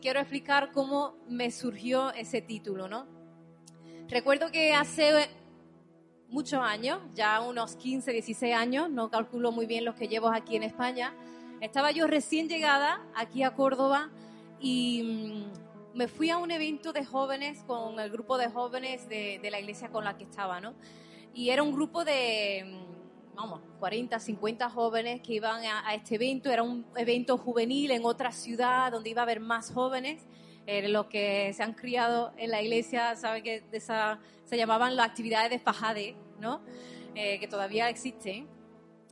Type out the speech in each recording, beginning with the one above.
Quiero explicar cómo me surgió ese título, ¿no? Recuerdo que hace muchos años, ya unos 15, 16 años, no calculo muy bien los que llevo aquí en España, estaba yo recién llegada aquí a Córdoba y mm, me fui a un evento de jóvenes con el grupo de jóvenes de, de la iglesia con la que estaba, ¿no? Y era un grupo de mm, vamos, 40, 50 jóvenes que iban a, este evento. Era un evento juvenil en otra ciudad donde iba a haber más jóvenes. Eh, los que se han criado en la iglesia saben que esa, se llamaban las actividades de fajade, ¿no? Eh, que todavía existen,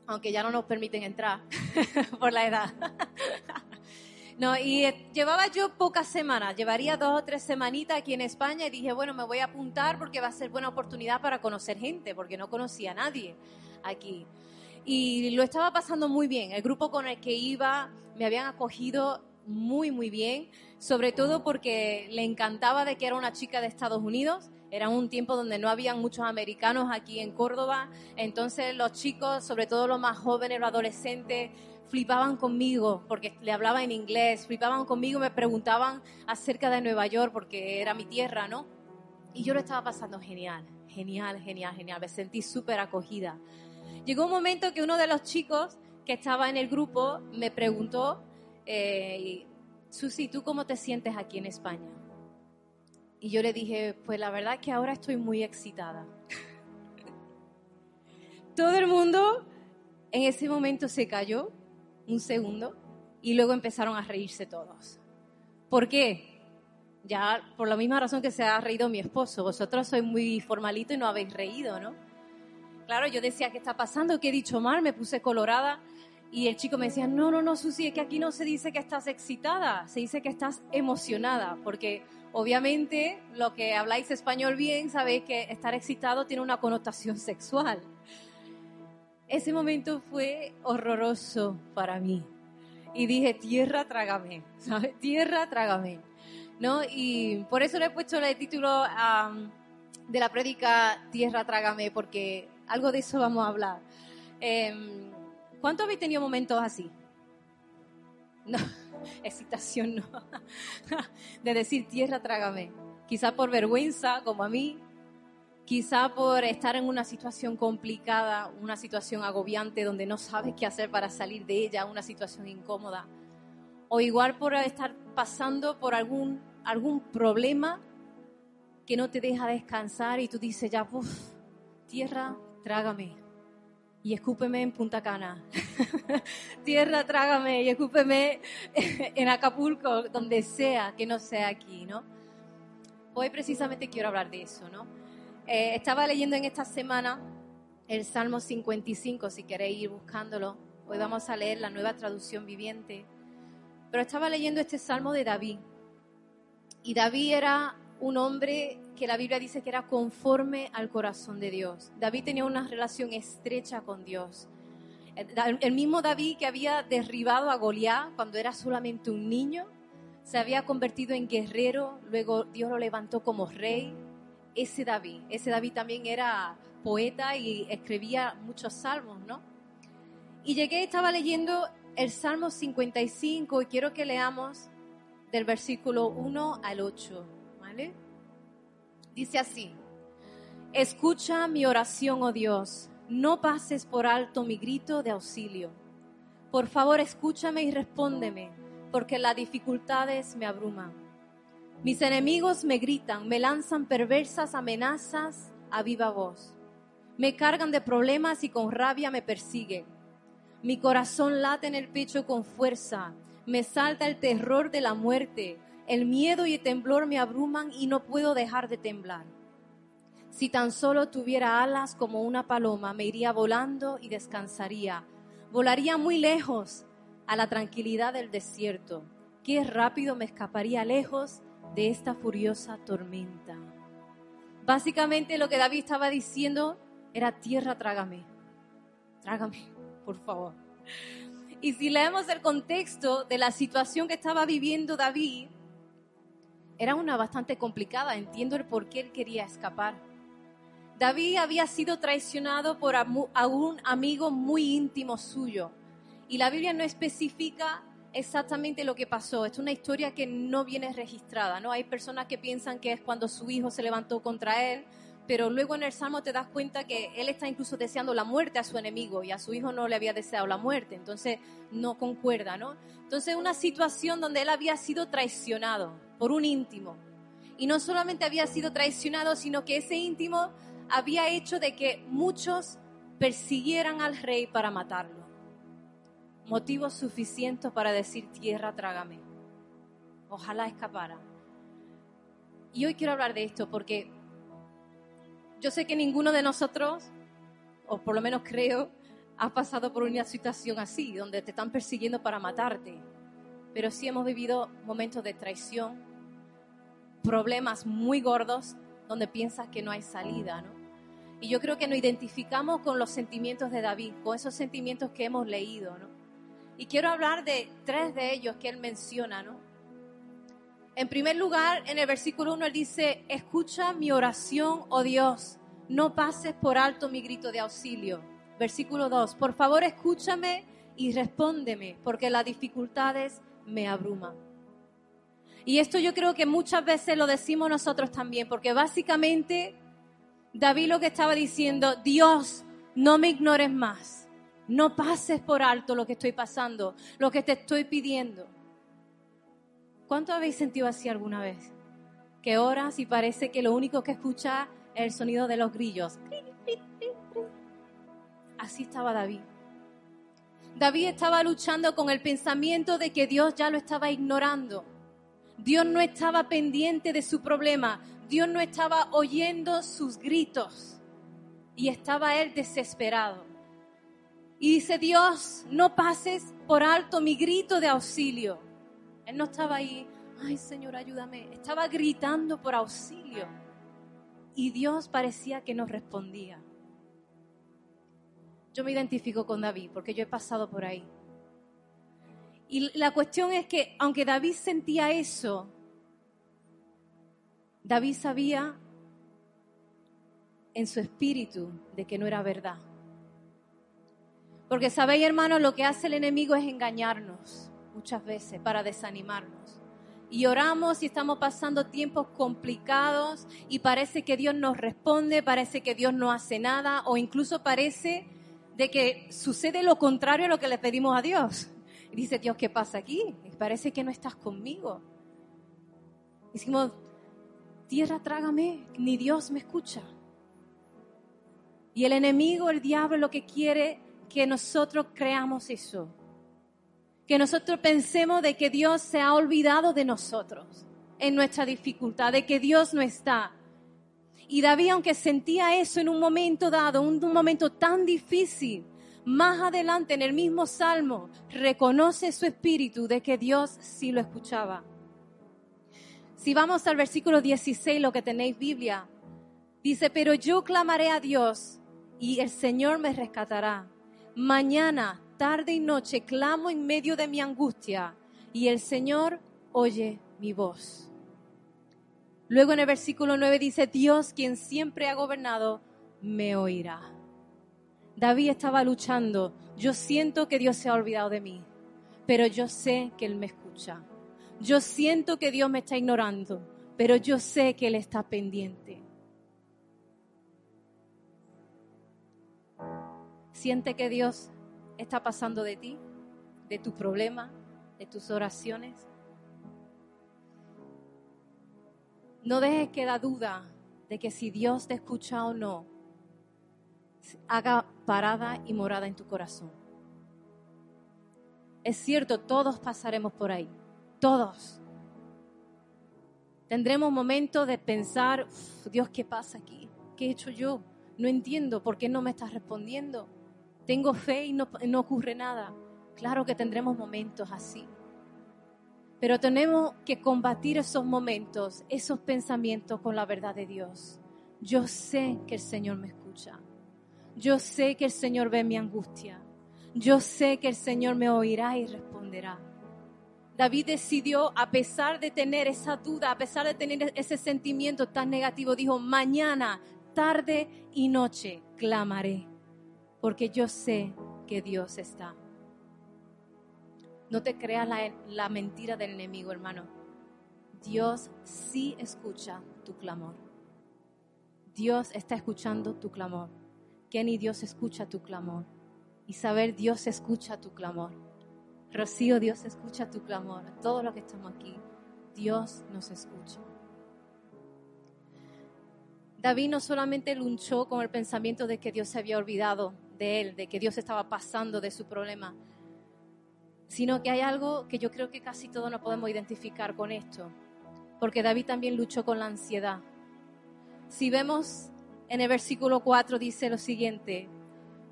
aunque ya no nos permiten entrar por la edad. No, y eh, llevaba yo pocas semanas, llevaría dos o tres semanitas aquí en España y dije, bueno, me voy a apuntar porque va a ser buena oportunidad para conocer gente, porque no conocía a nadie aquí. Y lo estaba pasando muy bien. El grupo con el que iba me habían acogido muy, muy bien, sobre todo porque le encantaba de que era una chica de Estados Unidos. Era un tiempo donde no habían muchos americanos aquí en Córdoba, entonces los chicos, sobre todo los más jóvenes, los adolescentes, flipaban conmigo porque le hablaba en inglés, flipaban conmigo, me preguntaban acerca de Nueva York porque era mi tierra, ¿no? Y yo lo estaba pasando genial, genial, genial, genial, me sentí súper acogida. Llegó un momento que uno de los chicos que estaba en el grupo me preguntó, eh, Susi, ¿tú cómo te sientes aquí en España? Y yo le dije, pues la verdad es que ahora estoy muy excitada. Todo el mundo en ese momento se cayó un segundo y luego empezaron a reírse todos. ¿Por qué? Ya por la misma razón que se ha reído mi esposo. Vosotros sois muy formalito y no habéis reído, ¿no? Claro, yo decía, ¿qué está pasando? ¿Qué he dicho mal? Me puse colorada. Y el chico me decía, no, no, no, Susi, es que aquí no se dice que estás excitada, se dice que estás emocionada, porque obviamente lo que habláis español bien sabéis que estar excitado tiene una connotación sexual. Ese momento fue horroroso para mí. Y dije, tierra, trágame, ¿sabes? Tierra, trágame. ¿No? Y por eso le he puesto el título de la prédica Tierra, trágame, porque algo de eso vamos a hablar. Eh, ¿Cuántos habéis tenido momentos así? No, excitación no. de decir tierra, trágame. Quizá por vergüenza, como a mí. Quizá por estar en una situación complicada, una situación agobiante donde no sabes qué hacer para salir de ella, una situación incómoda. O igual por estar pasando por algún, algún problema que no te deja descansar y tú dices ya, uff, tierra, trágame y escúpeme en Punta Cana. Tierra, trágame y escúpeme en Acapulco, donde sea, que no sea aquí, ¿no? Hoy precisamente quiero hablar de eso, ¿no? Eh, estaba leyendo en esta semana el Salmo 55, si queréis ir buscándolo. Hoy vamos a leer la nueva traducción viviente. Pero estaba leyendo este Salmo de David. Y David era un hombre que la Biblia dice que era conforme al corazón de Dios. David tenía una relación estrecha con Dios. El mismo David que había derribado a Goliat cuando era solamente un niño, se había convertido en guerrero, luego Dios lo levantó como rey. Ese David, ese David también era poeta y escribía muchos salmos, ¿no? Y llegué, estaba leyendo el Salmo 55 y quiero que leamos del versículo 1 al 8. Dice así, escucha mi oración, oh Dios, no pases por alto mi grito de auxilio. Por favor, escúchame y respóndeme, porque las dificultades me abruman. Mis enemigos me gritan, me lanzan perversas amenazas a viva voz. Me cargan de problemas y con rabia me persiguen. Mi corazón late en el pecho con fuerza, me salta el terror de la muerte el miedo y el temblor me abruman y no puedo dejar de temblar. Si tan solo tuviera alas como una paloma, me iría volando y descansaría. Volaría muy lejos a la tranquilidad del desierto. qué rápido me escaparía lejos de esta furiosa tormenta. Básicamente lo que David estaba diciendo era tierra, trágame. Trágame, por favor. Y si leemos el contexto de la situación que estaba viviendo David, era una bastante complicada. Entiendo el por qué él quería escapar. David había sido traicionado por un amigo muy íntimo suyo. Y la Biblia no especifica exactamente lo que pasó. Es una historia que no viene registrada, ¿no? Hay personas que piensan que es cuando su hijo se levantó contra él, pero luego en el Salmo te das cuenta que él está incluso deseando la muerte a su enemigo y a su hijo no le había deseado la muerte, entonces no concuerda, ¿no? Entonces una situación donde él había sido traicionado por un íntimo. Y no solamente había sido traicionado, sino que ese íntimo había hecho de que muchos persiguieran al rey para matarlo motivos suficientes para decir tierra, trágame. Ojalá escapara. Y hoy quiero hablar de esto porque yo sé que ninguno de nosotros, o por lo menos creo, ha pasado por una situación así, donde te están persiguiendo para matarte. Pero sí hemos vivido momentos de traición, problemas muy gordos, donde piensas que no hay salida, ¿no? Y yo creo que nos identificamos con los sentimientos de David, con esos sentimientos que hemos leído, ¿no? Y quiero hablar de tres de ellos que él menciona, ¿no? En primer lugar, en el versículo 1 él dice, escucha mi oración, oh Dios, no pases por alto mi grito de auxilio. Versículo 2, por favor escúchame y respóndeme, porque las dificultades me abruman. Y esto yo creo que muchas veces lo decimos nosotros también, porque básicamente David lo que estaba diciendo, Dios, no me ignores más. No pases por alto lo que estoy pasando, lo que te estoy pidiendo. ¿Cuánto habéis sentido así alguna vez? Que oras y parece que lo único que escucha es el sonido de los grillos. Así estaba David. David estaba luchando con el pensamiento de que Dios ya lo estaba ignorando. Dios no estaba pendiente de su problema. Dios no estaba oyendo sus gritos. Y estaba él desesperado. Y dice, Dios, no pases por alto mi grito de auxilio. Él no estaba ahí, ay Señor, ayúdame. Estaba gritando por auxilio. Y Dios parecía que no respondía. Yo me identifico con David porque yo he pasado por ahí. Y la cuestión es que aunque David sentía eso, David sabía en su espíritu de que no era verdad. Porque sabéis, hermanos, lo que hace el enemigo es engañarnos muchas veces para desanimarnos. Y oramos y estamos pasando tiempos complicados y parece que Dios nos responde, parece que Dios no hace nada o incluso parece de que sucede lo contrario a lo que le pedimos a Dios. Y dice, Dios, ¿qué pasa aquí? Parece que no estás conmigo. Decimos, tierra trágame, ni Dios me escucha. Y el enemigo, el diablo, lo que quiere que nosotros creamos eso. Que nosotros pensemos de que Dios se ha olvidado de nosotros en nuestra dificultad, de que Dios no está. Y David, aunque sentía eso en un momento dado, un, un momento tan difícil, más adelante en el mismo salmo, reconoce su espíritu de que Dios sí lo escuchaba. Si vamos al versículo 16, lo que tenéis Biblia, dice, pero yo clamaré a Dios y el Señor me rescatará. Mañana, tarde y noche clamo en medio de mi angustia y el Señor oye mi voz. Luego en el versículo 9 dice, Dios quien siempre ha gobernado, me oirá. David estaba luchando, yo siento que Dios se ha olvidado de mí, pero yo sé que Él me escucha. Yo siento que Dios me está ignorando, pero yo sé que Él está pendiente. Siente que Dios está pasando de ti, de tu problema, de tus oraciones. No dejes que da duda de que si Dios te escucha o no, haga parada y morada en tu corazón. Es cierto, todos pasaremos por ahí, todos. Tendremos momentos de pensar, Dios, ¿qué pasa aquí? ¿Qué he hecho yo? No entiendo por qué no me estás respondiendo tengo fe y no, ocurre nada. Claro que tendremos momentos así. Pero tenemos que combatir esos momentos, esos pensamientos con la verdad de Dios. Yo sé que el Señor me escucha. Yo sé que el Señor ve mi angustia. Yo sé que el Señor me oirá y responderá. David decidió, a pesar de tener esa duda, a pesar de tener ese sentimiento tan negativo, dijo, mañana, tarde y noche clamaré, porque yo sé que Dios está. No te creas la, mentira del enemigo, hermano. Dios sí escucha tu clamor. Dios está escuchando tu clamor. Kenny, Dios escucha tu clamor. Isabel, Dios escucha tu clamor. Rocío, Dios escucha tu clamor. Todos los que estamos aquí, Dios nos escucha. David no solamente luchó con el pensamiento de que Dios se había olvidado de él, de que Dios estaba pasando de su problema, sino que hay algo que yo creo que casi todos nos podemos identificar con esto, porque David también luchó con la ansiedad. Si vemos en el versículo 4 dice lo siguiente,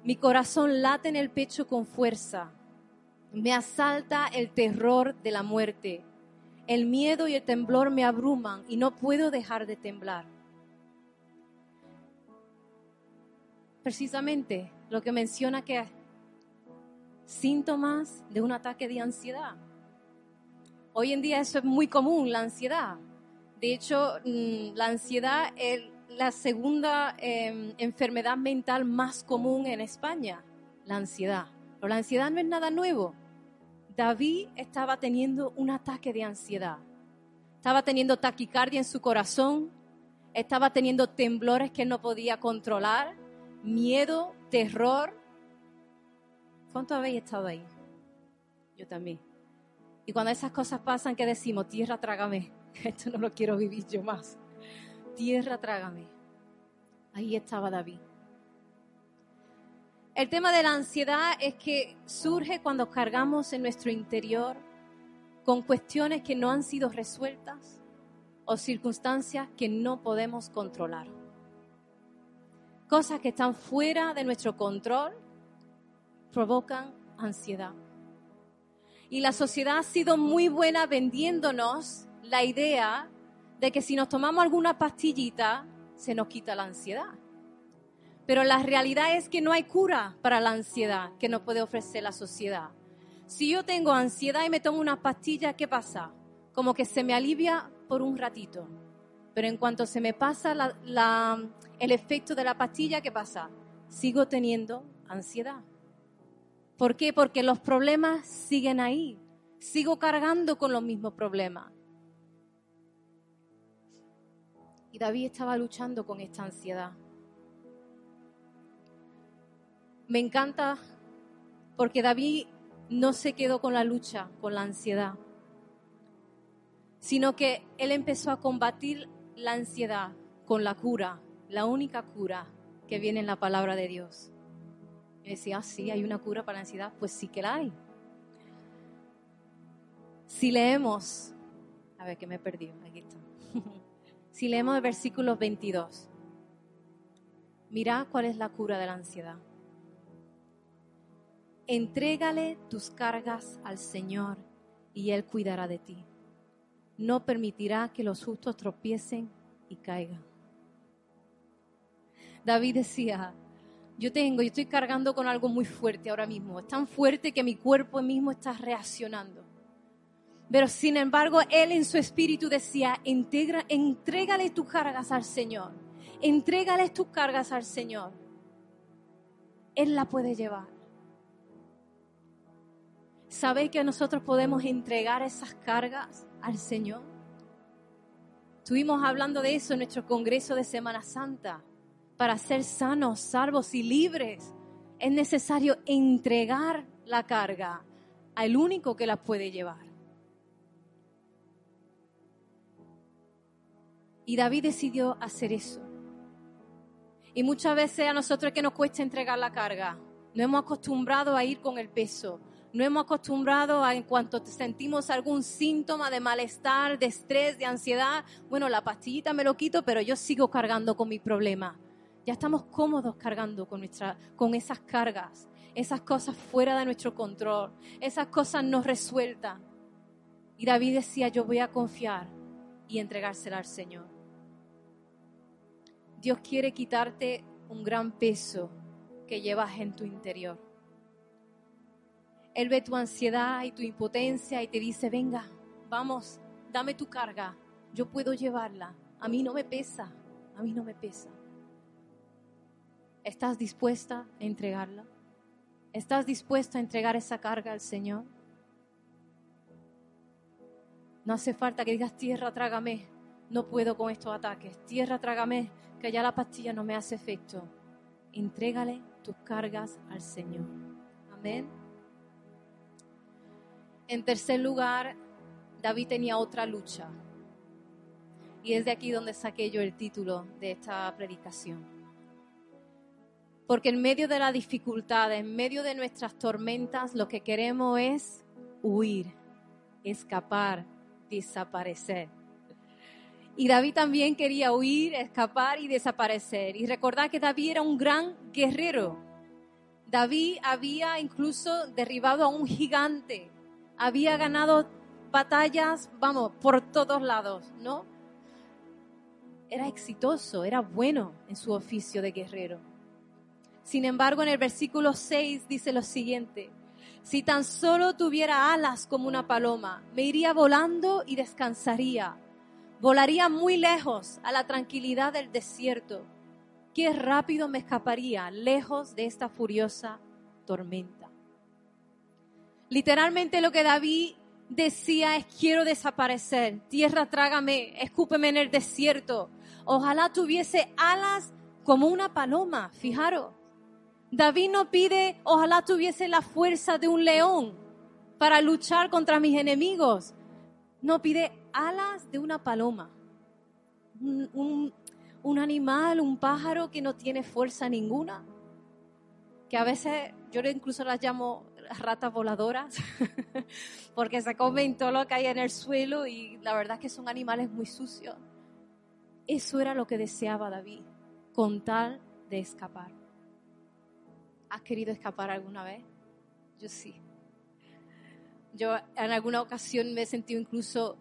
mi corazón late en el pecho con fuerza, me asalta el terror de la muerte, el miedo y el temblor me abruman y no puedo dejar de temblar. Precisamente lo que menciona que síntomas de un ataque de ansiedad. Hoy en día eso es muy común, la ansiedad. De hecho, mm, la ansiedad es la segunda em, enfermedad mental más común en España, la ansiedad. Pero la ansiedad no es nada nuevo. David estaba teniendo un ataque de ansiedad. Estaba teniendo taquicardia en su corazón, estaba teniendo temblores que no podía controlar, miedo, terror, ¿Cuánto habéis estado ahí? Yo también. Y cuando esas cosas pasan, ¿qué decimos? Tierra, trágame. Esto no lo quiero vivir yo más. Tierra, trágame. Ahí estaba David. El tema de la ansiedad es que surge cuando cargamos en nuestro interior con cuestiones que no han sido resueltas o circunstancias que no podemos controlar. Cosas que están fuera de nuestro control provocan ansiedad. Y la sociedad ha sido muy buena vendiéndonos la idea de que si nos tomamos alguna pastillita, se nos quita la ansiedad. Pero la realidad es que no hay cura para la ansiedad que nos puede ofrecer la sociedad. Si yo tengo ansiedad y me tomo una pastilla, ¿qué pasa? Como que se me alivia por un ratito. Pero en cuanto se me pasa el efecto de la pastilla, ¿qué pasa? Sigo teniendo ansiedad. ¿Por qué? Porque los problemas siguen ahí. Sigo cargando con los mismos problemas. Y David estaba luchando con esta ansiedad. Me encanta porque David no se quedó con la lucha, con la ansiedad, sino que él empezó a combatir la ansiedad con la cura, la única cura que viene en la palabra de Dios. Y decía, ah, sí, hay una cura para la ansiedad. Pues sí que la hay. Si leemos, a ver que me he perdido, aquí está. si leemos el versículo 22, mira cuál es la cura de la ansiedad. Entrégale tus cargas al Señor y Él cuidará de ti. No permitirá que los justos tropiecen y caigan. David decía, yo tengo, yo estoy cargando con algo muy fuerte ahora mismo. Es tan fuerte que mi cuerpo mismo está reaccionando. Pero sin embargo, él en su espíritu decía, Integra, entrégale tus cargas al Señor. Entrégale tus cargas al Señor. Él la puede llevar. ¿Sabéis que nosotros podemos entregar esas cargas al Señor? Estuvimos hablando de eso en nuestro Congreso de Semana Santa para ser sanos, salvos y libres, es necesario entregar la carga al único que la puede llevar. Y David decidió hacer eso. Y muchas veces a nosotros es que nos cuesta entregar la carga. No hemos acostumbrado a ir con el peso. No hemos acostumbrado a en cuanto sentimos algún síntoma de malestar, de estrés, de ansiedad, bueno, la pastillita me lo quito, pero yo sigo cargando con mi problema. Ya estamos cómodos cargando con, nuestra, con esas cargas, esas cosas fuera de nuestro control, esas cosas no resueltas. Y David decía, yo voy a confiar y entregársela al Señor. Dios quiere quitarte un gran peso que llevas en tu interior. Él ve tu ansiedad y tu impotencia y te dice, venga, vamos, dame tu carga, yo puedo llevarla, a mí no me pesa, a mí no me pesa. ¿Estás dispuesta a entregarla? ¿Estás dispuesta a entregar esa carga al Señor? No hace falta que digas, tierra, trágame, no puedo con estos ataques, tierra, trágame, que ya la pastilla no me hace efecto. Entrégale tus cargas al Señor. Amén. En tercer lugar, David tenía otra lucha. Y es de aquí donde saqué yo el título de esta predicación. Porque en medio de la dificultad, en medio de nuestras tormentas, lo que queremos es huir, escapar, desaparecer. Y David también quería huir, escapar y desaparecer. Y recordar que David era un gran guerrero. David había incluso derribado a un gigante. Había ganado batallas, vamos, por todos lados, ¿no? Era exitoso, era bueno en su oficio de guerrero. Sin embargo, en el versículo 6 dice lo siguiente, si tan solo tuviera alas como una paloma, me iría volando y descansaría Volaría muy lejos a la tranquilidad del desierto. Qué rápido me escaparía lejos de esta furiosa tormenta. Literalmente lo que David decía es quiero desaparecer, tierra trágame, escúpeme en el desierto. Ojalá tuviese alas como una paloma, fijaros. David no pide ojalá tuviese la fuerza de un león para luchar contra mis enemigos. No pide alas de una paloma. Un, animal, un pájaro que no tiene fuerza ninguna. Que a veces yo incluso las llamo ratas voladoras, porque se comen todo lo que hay en el suelo y la verdad es que son animales muy sucios. Eso era lo que deseaba David, con tal de escapar. ¿Has querido escapar alguna vez? Yo sí. Yo en alguna ocasión me he sentido incluso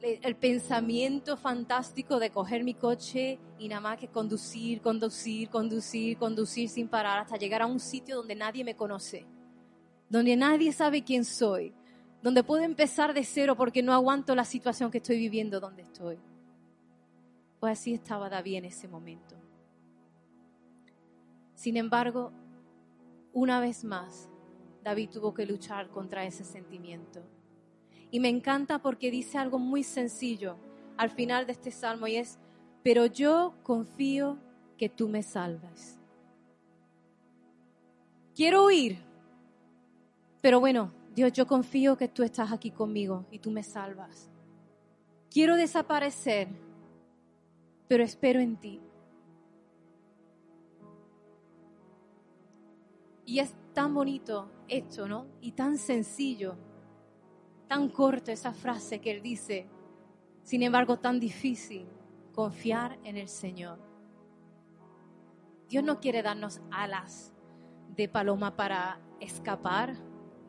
el pensamiento fantástico de coger mi coche y nada más que conducir, conducir, conducir, conducir sin parar hasta llegar a un sitio donde nadie me conoce, donde nadie sabe quién soy, donde puedo empezar de cero porque no aguanto la situación que estoy viviendo donde estoy. Pues así estaba David en ese momento. Sin embargo, una vez más, David tuvo que luchar contra ese sentimiento. Y me encanta porque dice algo muy sencillo al final de este salmo y es, pero yo confío que tú me salvas. Quiero huir, pero bueno, Dios, yo confío que tú estás aquí conmigo y tú me salvas. Quiero desaparecer, pero espero en ti. Y es tan bonito esto, ¿no? Y tan sencillo tan corto esa frase que él dice, sin embargo tan difícil, confiar en el Señor. Dios no quiere darnos alas de paloma para escapar.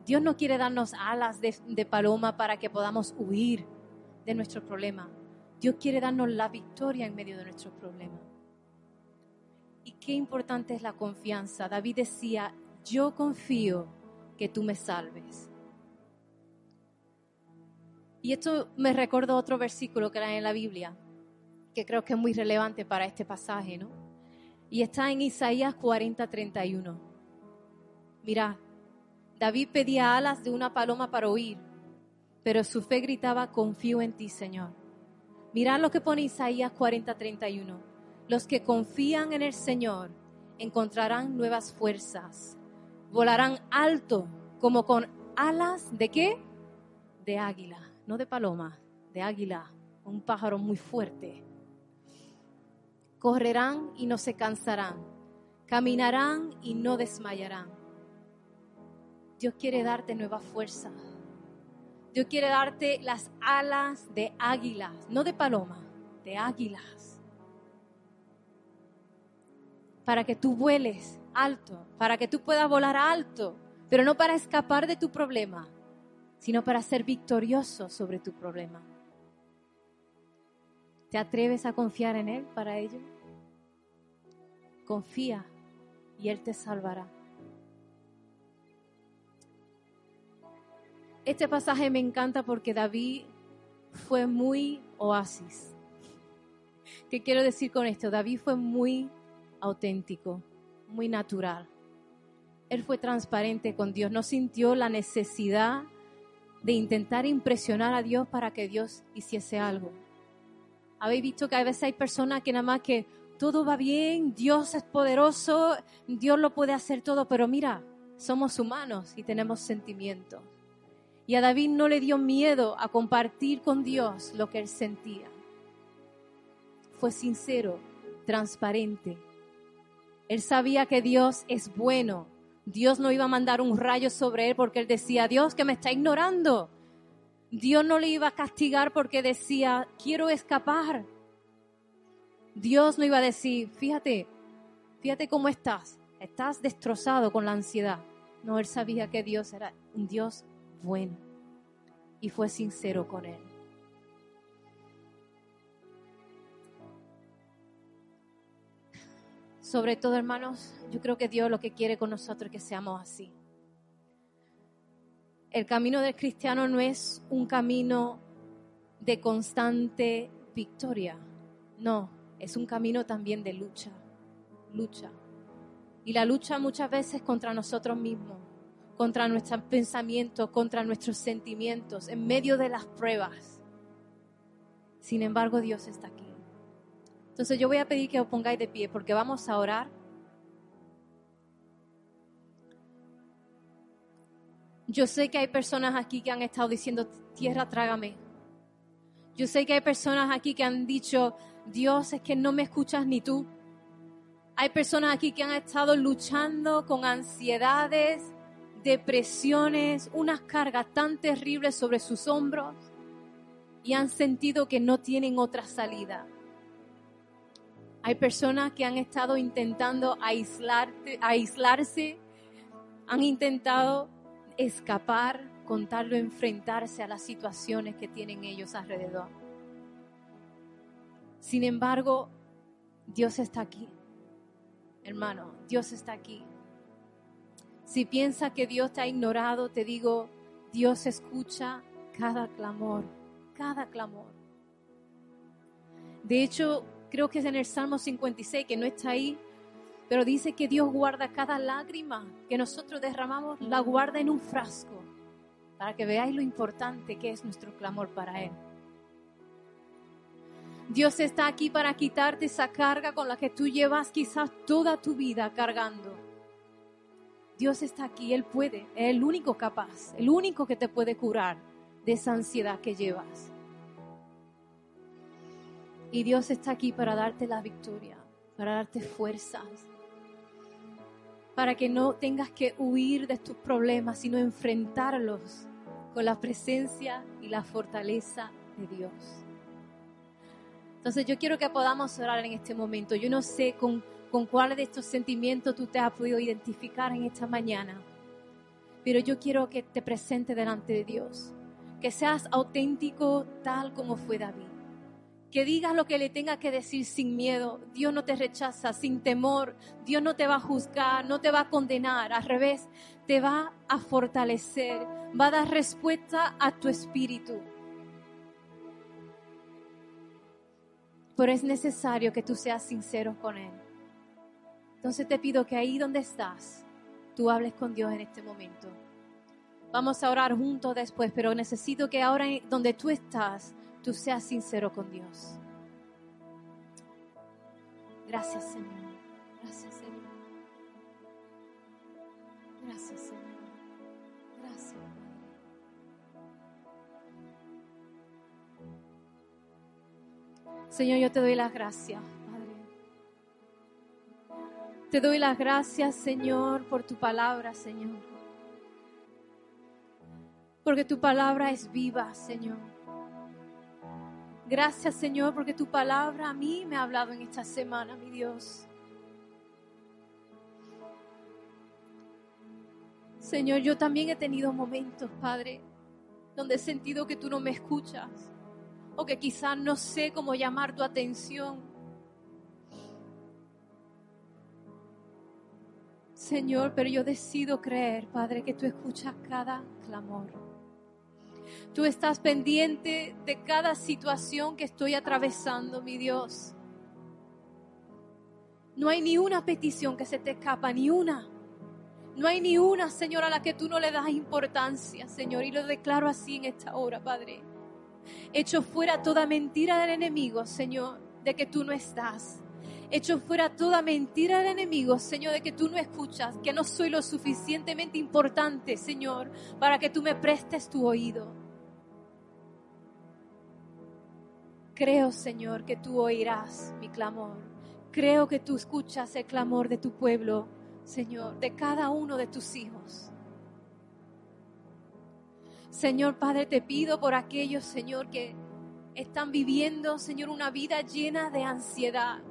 Dios no quiere darnos alas de, de paloma para que podamos huir de nuestro problema. Dios quiere darnos la victoria en medio de nuestros problemas. Y qué importante es la confianza. David decía, yo confío que tú me salves. Y esto me recordó otro versículo que era en la Biblia, que creo que es muy relevante para este pasaje, ¿no? Y está en Isaías 40, 31. Mira, David pedía alas de una paloma para oír, pero su fe gritaba, confío en ti, Señor. Mirad lo que pone Isaías 40, 31. Los que confían en el Señor encontrarán nuevas fuerzas, volarán alto como con alas de qué? De águila no de paloma, de águila, un pájaro muy fuerte. Correrán y no se cansarán, caminarán y no desmayarán. Dios quiere darte nueva fuerza. Dios quiere darte las alas de águilas, no de paloma, de águilas. Para que tú vueles alto, para que tú puedas volar alto, pero no para escapar de tu problema, sino para ser victorioso sobre tu problema. ¿Te atreves a confiar en Él para ello? Confía y Él te salvará. Este pasaje me encanta porque David fue muy oasis. ¿Qué quiero decir con esto? David fue muy auténtico, muy natural. Él fue transparente con Dios, no sintió la necesidad de intentar impresionar a Dios para que Dios hiciese algo. Habéis visto que a veces hay personas que nada más que todo va bien, Dios es poderoso, Dios lo puede hacer todo, pero mira, somos humanos y tenemos sentimientos. Y a David no le dio miedo a compartir con Dios lo que él sentía. Fue sincero, transparente. Él sabía que Dios es bueno. Dios no iba a mandar un rayo sobre él porque él decía, Dios que me está ignorando. Dios no le iba a castigar porque decía, quiero escapar. Dios no iba a decir, fíjate, fíjate cómo estás. Estás destrozado con la ansiedad. No, él sabía que Dios era un Dios bueno y fue sincero con él. Sobre todo, hermanos, yo creo que Dios lo que quiere con nosotros es que seamos así. El camino del cristiano no es un camino de constante victoria, no, es un camino también de lucha, lucha. Y la lucha muchas veces contra nosotros mismos, contra nuestros pensamientos, contra nuestros sentimientos, en medio de las pruebas. Sin embargo, Dios está aquí. Entonces yo voy a pedir que os pongáis de pie porque vamos a orar. Yo sé que hay personas aquí que han estado diciendo, tierra, trágame. Yo sé que hay personas aquí que han dicho, Dios, es que no me escuchas ni tú. Hay personas aquí que han estado luchando con ansiedades, depresiones, unas cargas tan terribles sobre sus hombros y han sentido que no tienen otra salida. Hay personas que han estado intentando aislarse, han intentado escapar, contarlo, enfrentarse a las situaciones que tienen ellos alrededor. Sin embargo, Dios está aquí. Hermano, Dios está aquí. Si piensas que Dios te ha ignorado, te digo, Dios escucha cada clamor, cada clamor. De hecho, creo que es en el Salmo 56, que no está ahí, pero dice que Dios guarda cada lágrima que nosotros derramamos, la guarda en un frasco, para que veáis lo importante que es nuestro clamor para Él. Dios está aquí para quitarte esa carga con la que tú llevas quizás toda tu vida cargando. Dios está aquí, Él puede, es el único capaz, el único que te puede curar de esa ansiedad que llevas. Y Dios está aquí para darte la victoria, para darte fuerzas, para que no tengas que huir de tus problemas, sino enfrentarlos con la presencia y la fortaleza de Dios. Entonces yo quiero que podamos orar en este momento. Yo no sé con, con cuáles de estos sentimientos tú te has podido identificar en esta mañana, pero yo quiero que te presente delante de Dios, que seas auténtico tal como fue David que digas lo que le tenga que decir sin miedo. Dios no te rechaza, sin temor. Dios no te va a juzgar, no te va a condenar. Al revés, te va a fortalecer, va a dar respuesta a tu espíritu. Pero es necesario que tú seas sincero con Él. Entonces te pido que ahí donde estás, tú hables con Dios en este momento. Vamos a orar juntos después, pero necesito que ahora donde tú estás, tú seas sincero con Dios. Gracias, Señor. Gracias, Señor. Gracias, Señor. Gracias, Señor, yo te doy las gracias, Padre. Te doy las gracias, Señor, por tu palabra, Señor. Porque tu palabra es viva, Señor. Gracias Señor porque tu palabra a mí me ha hablado en esta semana, mi Dios. Señor, yo también he tenido momentos, Padre, donde he sentido que tú no me escuchas o que quizás no sé cómo llamar tu atención. Señor, pero yo decido creer, Padre, que tú escuchas cada clamor. Tú estás pendiente de cada situación que estoy atravesando, mi Dios. No hay ni una petición que se te escapa, ni una. No hay ni una, Señor, a la que tú no le das importancia, Señor. Y lo declaro así en esta hora, Padre. Echo fuera toda mentira del enemigo, Señor, de que tú no estás. Echo fuera toda mentira del enemigo, Señor, de que tú no escuchas, que no soy lo suficientemente importante, Señor, para que tú me prestes tu oído. Creo, Señor, que tú oirás mi clamor. Creo que tú escuchas el clamor de tu pueblo Señor, de cada uno de tus hijos. Señor Padre, te pido por aquellos, Señor, que están viviendo, Señor, una vida llena de ansiedad,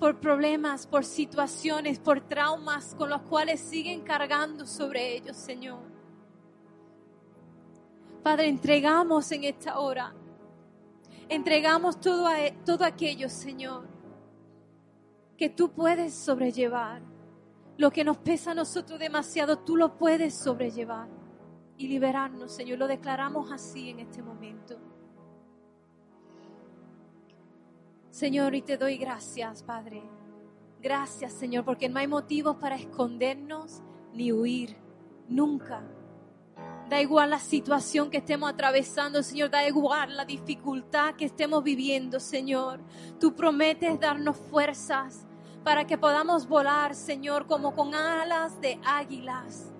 por problemas, por situaciones, por traumas con los cuales siguen cargando sobre ellos, Señor. Padre, entregamos en esta hora, entregamos todo, a, todo aquello, Señor, que tú puedes sobrellevar lo que nos pesa a nosotros demasiado, tú lo puedes sobrellevar y liberarnos, Señor. Lo declaramos así en este momento. Señor, y te doy gracias, Padre. Gracias, Señor, porque no hay motivos para escondernos ni huir, nunca. Da igual la situación que estemos atravesando, Señor, da igual la dificultad que estemos viviendo, Señor. Tú prometes darnos fuerzas, para que podamos volar, Señor, como con alas de águilas.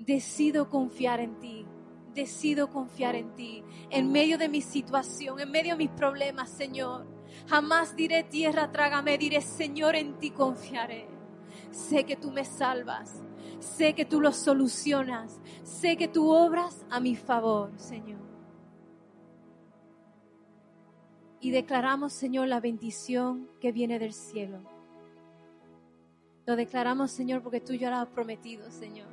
Decido confiar en ti, decido confiar en ti, en medio de mi situación, en medio de mis problemas, Señor. Jamás diré tierra, trágame, diré, Señor, en ti confiaré. Sé que tú me salvas, sé que tú lo solucionas, sé que tú obras a mi favor, Señor. y declaramos, Señor, la bendición que viene del cielo. Lo declaramos, Señor, porque tú ya lo has prometido, Señor.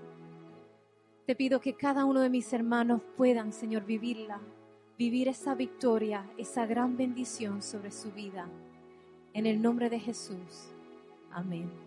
Te pido que cada uno de mis hermanos puedan, Señor, vivirla, vivir esa victoria, esa gran bendición sobre su vida. En el nombre de Jesús. Amén.